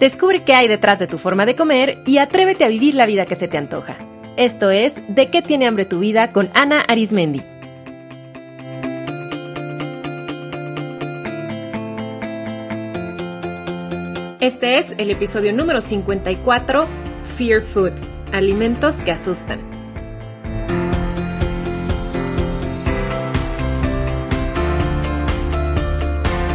Descubre qué hay detrás de tu forma de comer y atrévete a vivir la vida que se te antoja. Esto es De qué tiene hambre tu vida con Ana Arismendi. Este es el episodio número 54, Fear Foods, alimentos que asustan.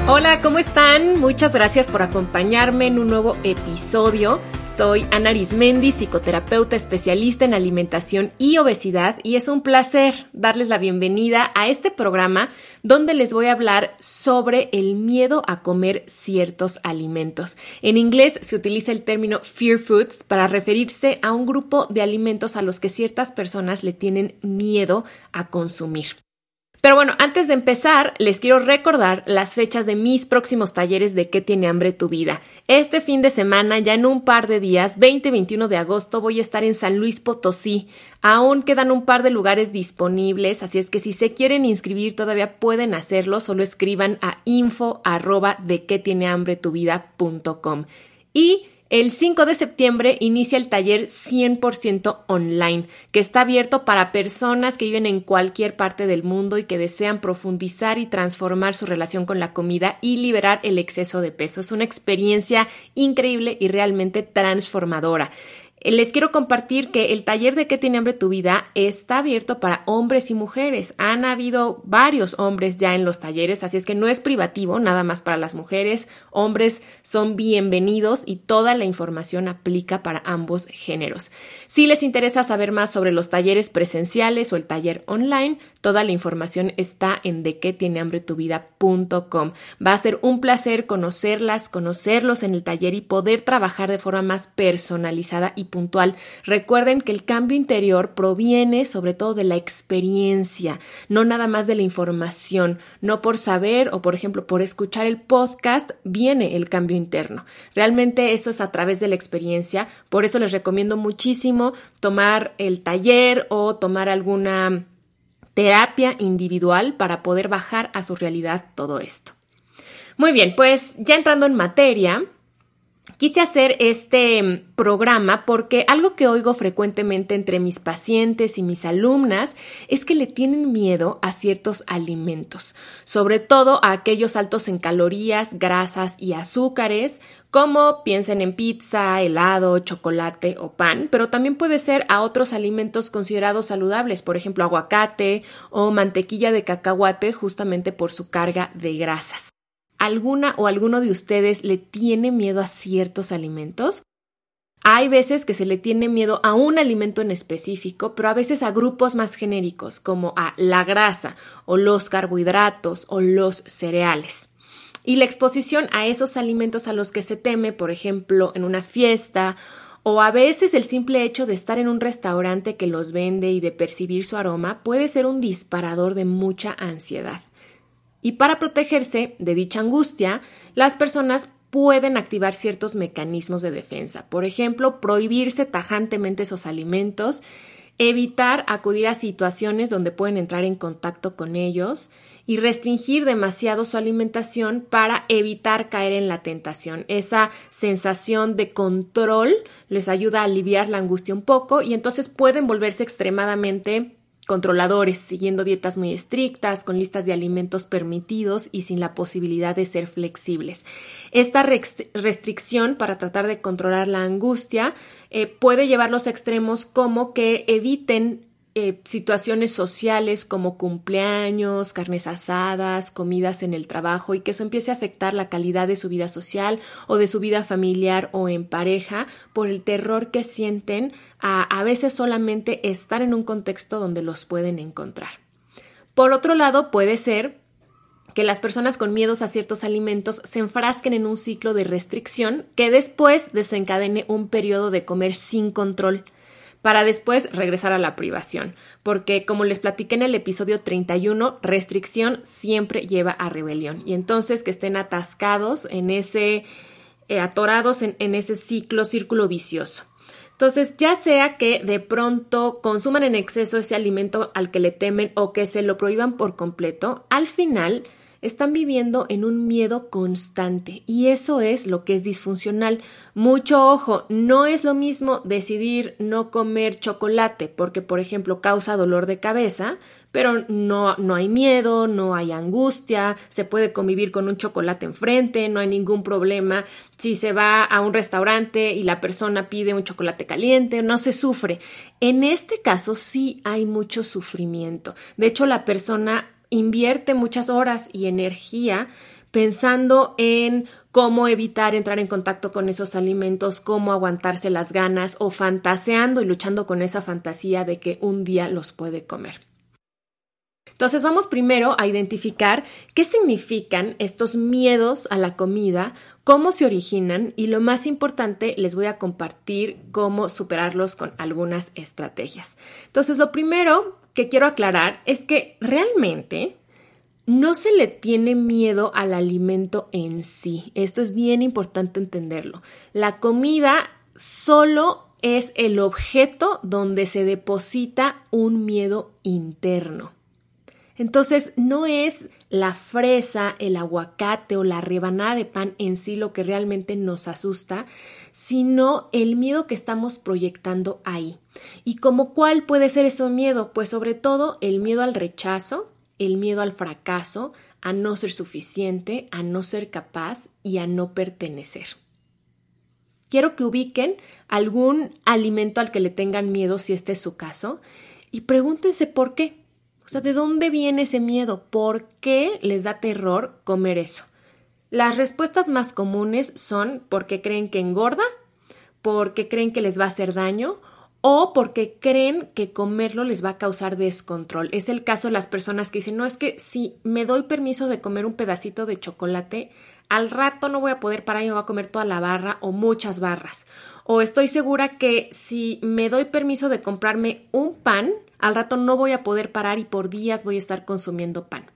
Hola, ¿cómo están? Muchas gracias por acompañarme en un nuevo episodio. Soy Ana Arismendi, psicoterapeuta especialista en alimentación y obesidad, y es un placer darles la bienvenida a este programa donde les voy a hablar sobre el miedo a comer ciertos alimentos. En inglés se utiliza el término fear foods para referirse a un grupo de alimentos a los que ciertas personas le tienen miedo a consumir. Pero bueno, antes de empezar, les quiero recordar las fechas de mis próximos talleres de qué tiene hambre tu vida. Este fin de semana, ya en un par de días, 20 y 21 de agosto, voy a estar en San Luis Potosí. Aún quedan un par de lugares disponibles, así es que si se quieren inscribir todavía pueden hacerlo, solo escriban a info arroba de qué tiene hambre tu Y el 5 de septiembre inicia el taller 100% online, que está abierto para personas que viven en cualquier parte del mundo y que desean profundizar y transformar su relación con la comida y liberar el exceso de peso. Es una experiencia increíble y realmente transformadora. Les quiero compartir que el taller de qué tiene hambre tu vida está abierto para hombres y mujeres. Han habido varios hombres ya en los talleres, así es que no es privativo, nada más para las mujeres. Hombres son bienvenidos y toda la información aplica para ambos géneros. Si les interesa saber más sobre los talleres presenciales o el taller online, toda la información está en de qué tiene hambre tu vida.com. Va a ser un placer conocerlas, conocerlos en el taller y poder trabajar de forma más personalizada y puntual. Recuerden que el cambio interior proviene sobre todo de la experiencia, no nada más de la información. No por saber o, por ejemplo, por escuchar el podcast viene el cambio interno. Realmente eso es a través de la experiencia. Por eso les recomiendo muchísimo tomar el taller o tomar alguna terapia individual para poder bajar a su realidad todo esto. Muy bien, pues ya entrando en materia, Quise hacer este programa porque algo que oigo frecuentemente entre mis pacientes y mis alumnas es que le tienen miedo a ciertos alimentos, sobre todo a aquellos altos en calorías, grasas y azúcares, como piensen en pizza, helado, chocolate o pan, pero también puede ser a otros alimentos considerados saludables, por ejemplo aguacate o mantequilla de cacahuate, justamente por su carga de grasas alguna o alguno de ustedes le tiene miedo a ciertos alimentos? Hay veces que se le tiene miedo a un alimento en específico, pero a veces a grupos más genéricos, como a la grasa o los carbohidratos o los cereales. Y la exposición a esos alimentos a los que se teme, por ejemplo, en una fiesta, o a veces el simple hecho de estar en un restaurante que los vende y de percibir su aroma puede ser un disparador de mucha ansiedad. Y para protegerse de dicha angustia, las personas pueden activar ciertos mecanismos de defensa. Por ejemplo, prohibirse tajantemente esos alimentos, evitar acudir a situaciones donde pueden entrar en contacto con ellos y restringir demasiado su alimentación para evitar caer en la tentación. Esa sensación de control les ayuda a aliviar la angustia un poco y entonces pueden volverse extremadamente controladores, siguiendo dietas muy estrictas, con listas de alimentos permitidos y sin la posibilidad de ser flexibles. Esta restricción para tratar de controlar la angustia eh, puede llevar los extremos como que eviten eh, situaciones sociales como cumpleaños, carnes asadas, comidas en el trabajo y que eso empiece a afectar la calidad de su vida social o de su vida familiar o en pareja por el terror que sienten a, a veces solamente estar en un contexto donde los pueden encontrar. Por otro lado, puede ser que las personas con miedos a ciertos alimentos se enfrasquen en un ciclo de restricción que después desencadene un periodo de comer sin control para después regresar a la privación, porque como les platiqué en el episodio 31, restricción siempre lleva a rebelión y entonces que estén atascados en ese, eh, atorados en, en ese ciclo, círculo vicioso. Entonces, ya sea que de pronto consuman en exceso ese alimento al que le temen o que se lo prohíban por completo, al final están viviendo en un miedo constante y eso es lo que es disfuncional. Mucho ojo, no es lo mismo decidir no comer chocolate porque, por ejemplo, causa dolor de cabeza, pero no, no hay miedo, no hay angustia, se puede convivir con un chocolate enfrente, no hay ningún problema. Si se va a un restaurante y la persona pide un chocolate caliente, no se sufre. En este caso sí hay mucho sufrimiento. De hecho, la persona invierte muchas horas y energía pensando en cómo evitar entrar en contacto con esos alimentos, cómo aguantarse las ganas o fantaseando y luchando con esa fantasía de que un día los puede comer. Entonces vamos primero a identificar qué significan estos miedos a la comida, cómo se originan y lo más importante les voy a compartir cómo superarlos con algunas estrategias. Entonces lo primero que quiero aclarar es que realmente no se le tiene miedo al alimento en sí. Esto es bien importante entenderlo. La comida solo es el objeto donde se deposita un miedo interno. Entonces, no es la fresa, el aguacate o la rebanada de pan en sí lo que realmente nos asusta, sino el miedo que estamos proyectando ahí. ¿Y como cuál puede ser ese miedo? Pues sobre todo el miedo al rechazo, el miedo al fracaso, a no ser suficiente, a no ser capaz y a no pertenecer. Quiero que ubiquen algún alimento al que le tengan miedo si este es su caso y pregúntense por qué. O sea, ¿de dónde viene ese miedo? ¿Por qué les da terror comer eso? Las respuestas más comunes son porque creen que engorda, porque creen que les va a hacer daño o porque creen que comerlo les va a causar descontrol. Es el caso de las personas que dicen, no, es que si me doy permiso de comer un pedacito de chocolate, al rato no voy a poder parar y me voy a comer toda la barra o muchas barras. O estoy segura que si me doy permiso de comprarme un pan, al rato no voy a poder parar y por días voy a estar consumiendo pan.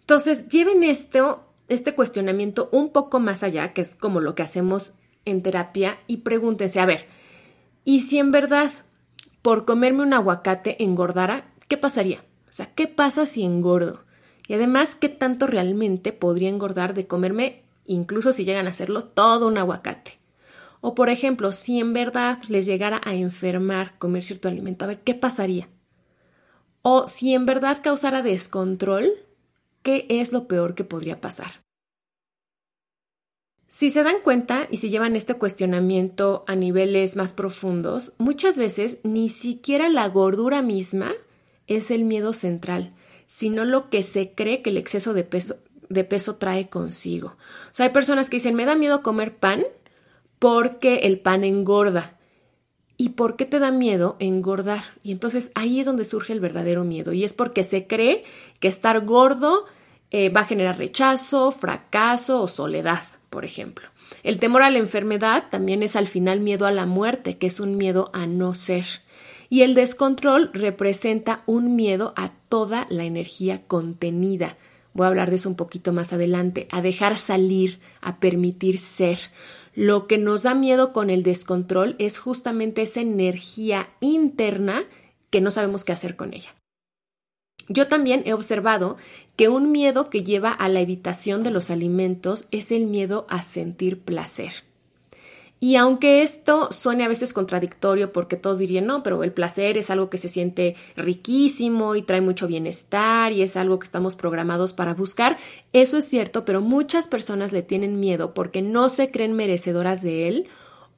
Entonces, lleven esto, este cuestionamiento un poco más allá, que es como lo que hacemos en terapia, y pregúntense, a ver, ¿y si en verdad por comerme un aguacate engordara, qué pasaría? O sea, ¿qué pasa si engordo? Y además, ¿qué tanto realmente podría engordar de comerme, incluso si llegan a hacerlo, todo un aguacate? O por ejemplo, si en verdad les llegara a enfermar comer cierto alimento, a ver, ¿qué pasaría? O si en verdad causara descontrol, ¿qué es lo peor que podría pasar? Si se dan cuenta y si llevan este cuestionamiento a niveles más profundos, muchas veces ni siquiera la gordura misma es el miedo central, sino lo que se cree que el exceso de peso, de peso trae consigo. O sea, hay personas que dicen, me da miedo comer pan porque el pan engorda. ¿Y por qué te da miedo engordar? Y entonces ahí es donde surge el verdadero miedo. Y es porque se cree que estar gordo eh, va a generar rechazo, fracaso o soledad, por ejemplo. El temor a la enfermedad también es al final miedo a la muerte, que es un miedo a no ser. Y el descontrol representa un miedo a toda la energía contenida. Voy a hablar de eso un poquito más adelante, a dejar salir, a permitir ser. Lo que nos da miedo con el descontrol es justamente esa energía interna que no sabemos qué hacer con ella. Yo también he observado que un miedo que lleva a la evitación de los alimentos es el miedo a sentir placer. Y aunque esto suene a veces contradictorio porque todos dirían, no, pero el placer es algo que se siente riquísimo y trae mucho bienestar y es algo que estamos programados para buscar, eso es cierto, pero muchas personas le tienen miedo porque no se creen merecedoras de él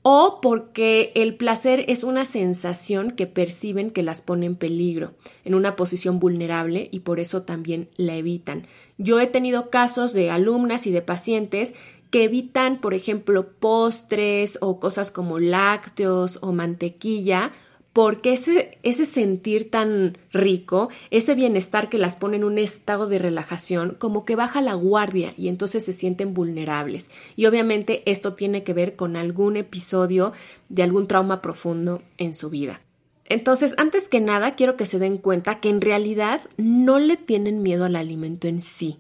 o porque el placer es una sensación que perciben que las pone en peligro, en una posición vulnerable y por eso también la evitan. Yo he tenido casos de alumnas y de pacientes que evitan, por ejemplo, postres o cosas como lácteos o mantequilla, porque ese, ese sentir tan rico, ese bienestar que las pone en un estado de relajación, como que baja la guardia y entonces se sienten vulnerables. Y obviamente esto tiene que ver con algún episodio de algún trauma profundo en su vida. Entonces, antes que nada, quiero que se den cuenta que en realidad no le tienen miedo al alimento en sí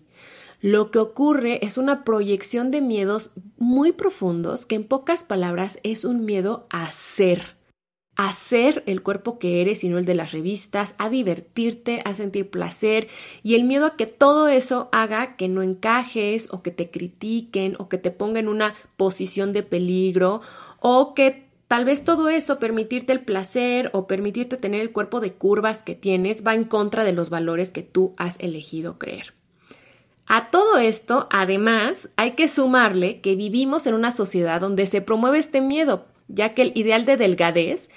lo que ocurre es una proyección de miedos muy profundos que en pocas palabras es un miedo a ser, a ser el cuerpo que eres y no el de las revistas, a divertirte, a sentir placer y el miedo a que todo eso haga que no encajes o que te critiquen o que te ponga en una posición de peligro o que Tal vez todo eso, permitirte el placer o permitirte tener el cuerpo de curvas que tienes, va en contra de los valores que tú has elegido creer. A todo esto, además, hay que sumarle que vivimos en una sociedad donde se promueve este miedo, ya que el ideal de delgadez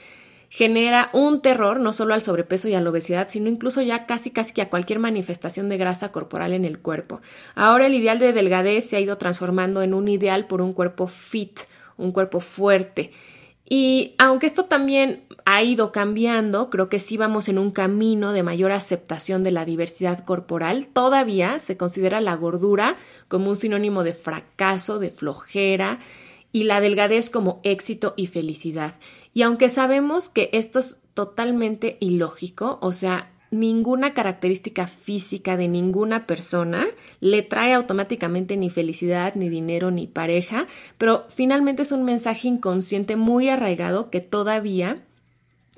genera un terror no solo al sobrepeso y a la obesidad, sino incluso ya casi casi que a cualquier manifestación de grasa corporal en el cuerpo. Ahora el ideal de delgadez se ha ido transformando en un ideal por un cuerpo fit, un cuerpo fuerte. Y aunque esto también ha ido cambiando, creo que sí vamos en un camino de mayor aceptación de la diversidad corporal, todavía se considera la gordura como un sinónimo de fracaso, de flojera, y la delgadez como éxito y felicidad. Y aunque sabemos que esto es totalmente ilógico, o sea, ninguna característica física de ninguna persona le trae automáticamente ni felicidad, ni dinero, ni pareja, pero finalmente es un mensaje inconsciente muy arraigado que todavía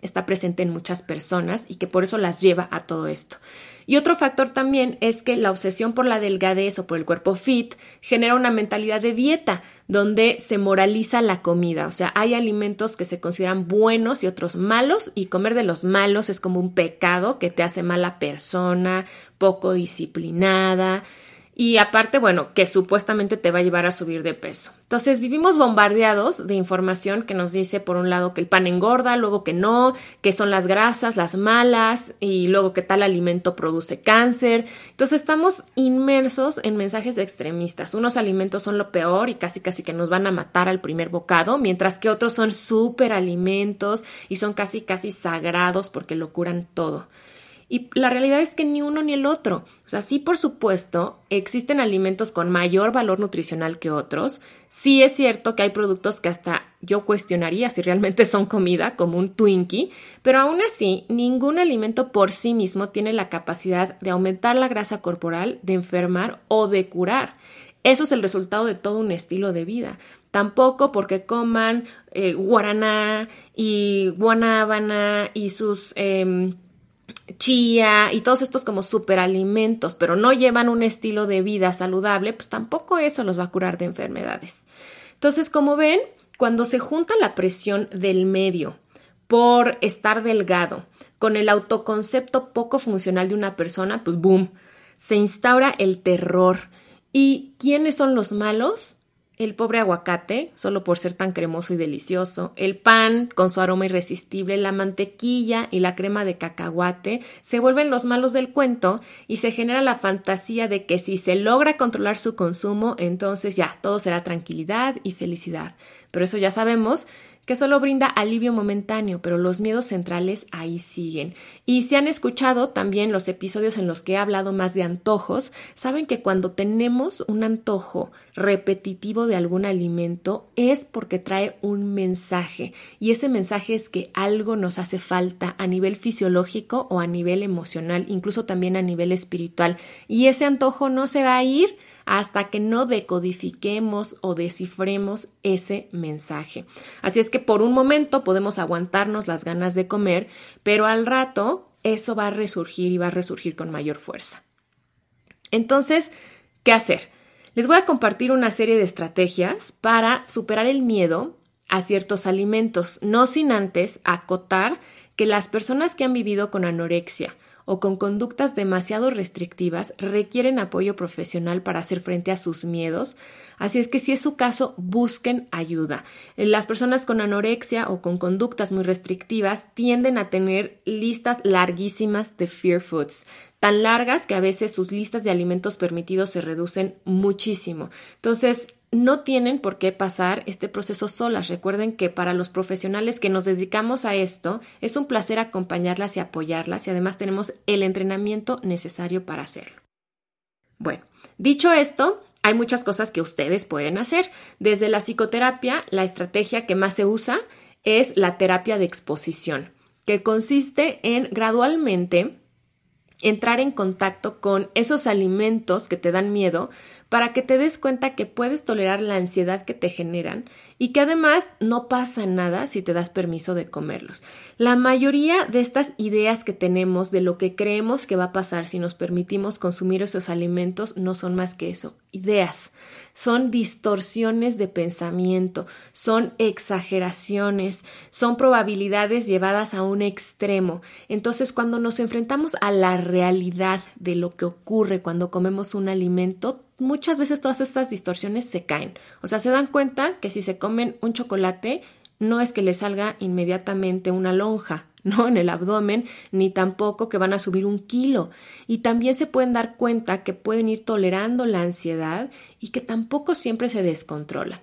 está presente en muchas personas y que por eso las lleva a todo esto. Y otro factor también es que la obsesión por la delgadez o por el cuerpo fit genera una mentalidad de dieta donde se moraliza la comida, o sea, hay alimentos que se consideran buenos y otros malos y comer de los malos es como un pecado que te hace mala persona, poco disciplinada, y aparte, bueno, que supuestamente te va a llevar a subir de peso. Entonces vivimos bombardeados de información que nos dice por un lado que el pan engorda, luego que no, que son las grasas, las malas y luego que tal alimento produce cáncer. Entonces estamos inmersos en mensajes extremistas. Unos alimentos son lo peor y casi casi que nos van a matar al primer bocado, mientras que otros son súper alimentos y son casi casi sagrados porque lo curan todo. Y la realidad es que ni uno ni el otro. O sea, sí, por supuesto, existen alimentos con mayor valor nutricional que otros. Sí es cierto que hay productos que hasta yo cuestionaría si realmente son comida, como un Twinkie, pero aún así, ningún alimento por sí mismo tiene la capacidad de aumentar la grasa corporal, de enfermar o de curar. Eso es el resultado de todo un estilo de vida. Tampoco porque coman eh, guaraná y guanábana y sus... Em, chía y todos estos como superalimentos, pero no llevan un estilo de vida saludable, pues tampoco eso los va a curar de enfermedades. Entonces, como ven, cuando se junta la presión del medio por estar delgado con el autoconcepto poco funcional de una persona, pues boom, se instaura el terror. ¿Y quiénes son los malos? El pobre aguacate, solo por ser tan cremoso y delicioso, el pan con su aroma irresistible, la mantequilla y la crema de cacahuate se vuelven los malos del cuento y se genera la fantasía de que si se logra controlar su consumo, entonces ya todo será tranquilidad y felicidad. Pero eso ya sabemos que solo brinda alivio momentáneo, pero los miedos centrales ahí siguen. Y si han escuchado también los episodios en los que he hablado más de antojos, saben que cuando tenemos un antojo repetitivo de algún alimento es porque trae un mensaje y ese mensaje es que algo nos hace falta a nivel fisiológico o a nivel emocional, incluso también a nivel espiritual. Y ese antojo no se va a ir hasta que no decodifiquemos o descifremos ese mensaje. Así es que por un momento podemos aguantarnos las ganas de comer, pero al rato eso va a resurgir y va a resurgir con mayor fuerza. Entonces, ¿qué hacer? Les voy a compartir una serie de estrategias para superar el miedo a ciertos alimentos, no sin antes acotar que las personas que han vivido con anorexia o con conductas demasiado restrictivas requieren apoyo profesional para hacer frente a sus miedos, así es que si es su caso, busquen ayuda. Las personas con anorexia o con conductas muy restrictivas tienden a tener listas larguísimas de fear foods, tan largas que a veces sus listas de alimentos permitidos se reducen muchísimo. Entonces, no tienen por qué pasar este proceso solas. Recuerden que para los profesionales que nos dedicamos a esto, es un placer acompañarlas y apoyarlas y además tenemos el entrenamiento necesario para hacerlo. Bueno, dicho esto, hay muchas cosas que ustedes pueden hacer. Desde la psicoterapia, la estrategia que más se usa es la terapia de exposición, que consiste en gradualmente entrar en contacto con esos alimentos que te dan miedo para que te des cuenta que puedes tolerar la ansiedad que te generan y que además no pasa nada si te das permiso de comerlos. La mayoría de estas ideas que tenemos de lo que creemos que va a pasar si nos permitimos consumir esos alimentos no son más que eso, ideas. Son distorsiones de pensamiento, son exageraciones, son probabilidades llevadas a un extremo. Entonces, cuando nos enfrentamos a la realidad de lo que ocurre cuando comemos un alimento, muchas veces todas estas distorsiones se caen. O sea, se dan cuenta que si se comen un chocolate, no es que les salga inmediatamente una lonja, ¿no? En el abdomen, ni tampoco que van a subir un kilo. Y también se pueden dar cuenta que pueden ir tolerando la ansiedad y que tampoco siempre se descontrolan.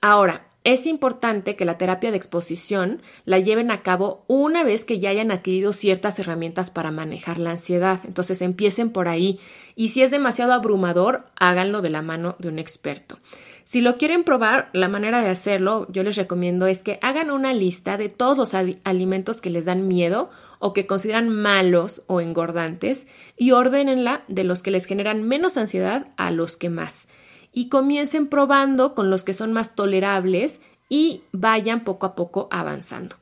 Ahora, es importante que la terapia de exposición la lleven a cabo una vez que ya hayan adquirido ciertas herramientas para manejar la ansiedad. Entonces empiecen por ahí y si es demasiado abrumador, háganlo de la mano de un experto. Si lo quieren probar, la manera de hacerlo, yo les recomiendo es que hagan una lista de todos los alimentos que les dan miedo o que consideran malos o engordantes y ordénenla de los que les generan menos ansiedad a los que más y comiencen probando con los que son más tolerables y vayan poco a poco avanzando.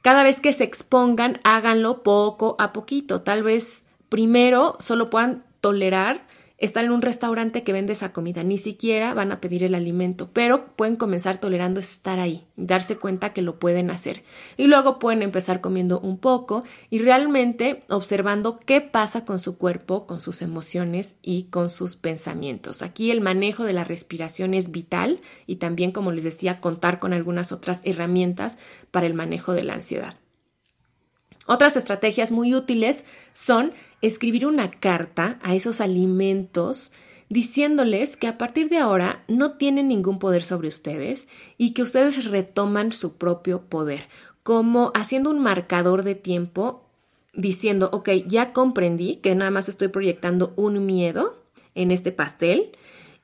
Cada vez que se expongan, háganlo poco a poquito. Tal vez primero solo puedan tolerar estar en un restaurante que vende esa comida, ni siquiera van a pedir el alimento, pero pueden comenzar tolerando estar ahí, darse cuenta que lo pueden hacer. Y luego pueden empezar comiendo un poco y realmente observando qué pasa con su cuerpo, con sus emociones y con sus pensamientos. Aquí el manejo de la respiración es vital y también, como les decía, contar con algunas otras herramientas para el manejo de la ansiedad. Otras estrategias muy útiles son escribir una carta a esos alimentos diciéndoles que a partir de ahora no tienen ningún poder sobre ustedes y que ustedes retoman su propio poder, como haciendo un marcador de tiempo diciendo, ok, ya comprendí que nada más estoy proyectando un miedo en este pastel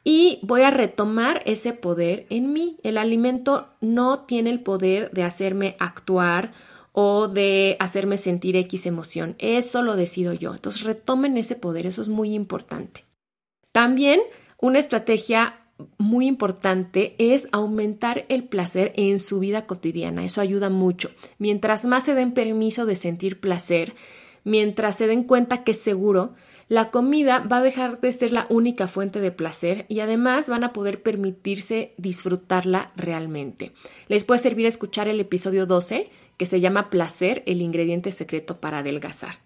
y voy a retomar ese poder en mí. El alimento no tiene el poder de hacerme actuar o de hacerme sentir X emoción. Eso lo decido yo. Entonces retomen ese poder, eso es muy importante. También una estrategia muy importante es aumentar el placer en su vida cotidiana. Eso ayuda mucho. Mientras más se den permiso de sentir placer, mientras se den cuenta que es seguro, la comida va a dejar de ser la única fuente de placer y además van a poder permitirse disfrutarla realmente. Les puede servir escuchar el episodio 12 que se llama placer, el ingrediente secreto para adelgazar.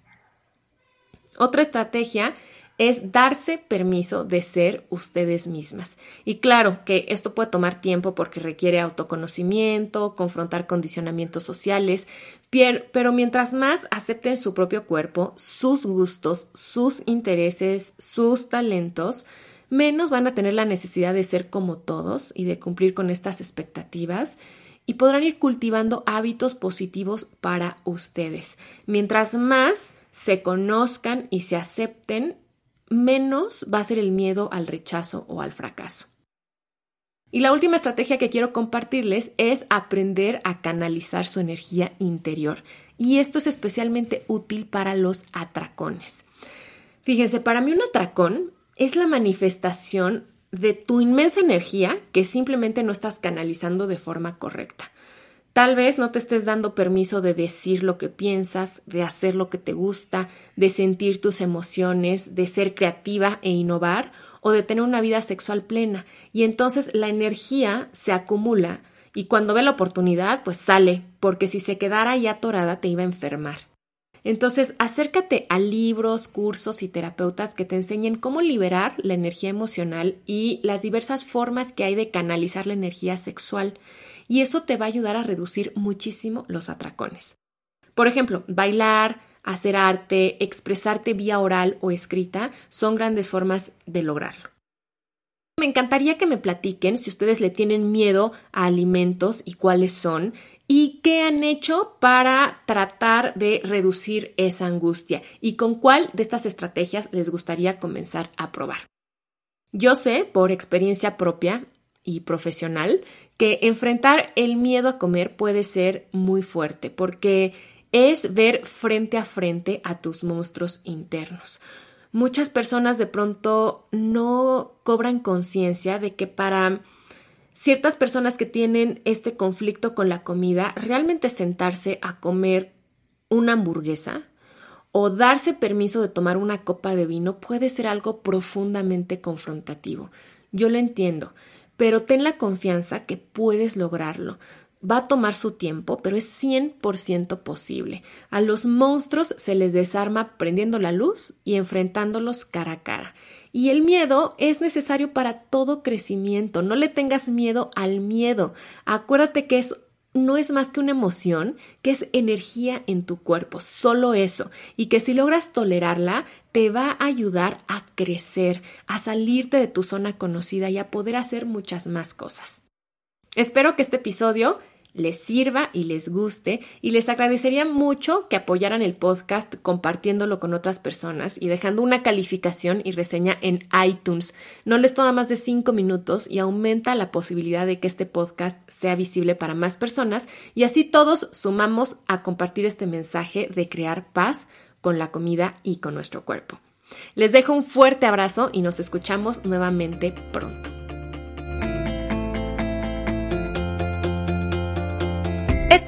Otra estrategia es darse permiso de ser ustedes mismas. Y claro que esto puede tomar tiempo porque requiere autoconocimiento, confrontar condicionamientos sociales, pero mientras más acepten su propio cuerpo, sus gustos, sus intereses, sus talentos, menos van a tener la necesidad de ser como todos y de cumplir con estas expectativas y podrán ir cultivando hábitos positivos para ustedes. Mientras más se conozcan y se acepten, menos va a ser el miedo al rechazo o al fracaso. Y la última estrategia que quiero compartirles es aprender a canalizar su energía interior. Y esto es especialmente útil para los atracones. Fíjense, para mí un atracón es la manifestación de tu inmensa energía que simplemente no estás canalizando de forma correcta. Tal vez no te estés dando permiso de decir lo que piensas, de hacer lo que te gusta, de sentir tus emociones, de ser creativa e innovar o de tener una vida sexual plena. Y entonces la energía se acumula y cuando ve la oportunidad, pues sale, porque si se quedara ahí atorada te iba a enfermar. Entonces, acércate a libros, cursos y terapeutas que te enseñen cómo liberar la energía emocional y las diversas formas que hay de canalizar la energía sexual. Y eso te va a ayudar a reducir muchísimo los atracones. Por ejemplo, bailar, hacer arte, expresarte vía oral o escrita son grandes formas de lograrlo. Me encantaría que me platiquen si ustedes le tienen miedo a alimentos y cuáles son y qué han hecho para tratar de reducir esa angustia y con cuál de estas estrategias les gustaría comenzar a probar. Yo sé por experiencia propia y profesional que enfrentar el miedo a comer puede ser muy fuerte porque es ver frente a frente a tus monstruos internos. Muchas personas de pronto no cobran conciencia de que para ciertas personas que tienen este conflicto con la comida, realmente sentarse a comer una hamburguesa o darse permiso de tomar una copa de vino puede ser algo profundamente confrontativo. Yo lo entiendo, pero ten la confianza que puedes lograrlo. Va a tomar su tiempo, pero es 100% posible. A los monstruos se les desarma prendiendo la luz y enfrentándolos cara a cara. Y el miedo es necesario para todo crecimiento. No le tengas miedo al miedo. Acuérdate que es no es más que una emoción, que es energía en tu cuerpo, solo eso, y que si logras tolerarla, te va a ayudar a crecer, a salirte de tu zona conocida y a poder hacer muchas más cosas. Espero que este episodio les sirva y les guste y les agradecería mucho que apoyaran el podcast compartiéndolo con otras personas y dejando una calificación y reseña en iTunes. No les toma más de cinco minutos y aumenta la posibilidad de que este podcast sea visible para más personas y así todos sumamos a compartir este mensaje de crear paz con la comida y con nuestro cuerpo. Les dejo un fuerte abrazo y nos escuchamos nuevamente pronto.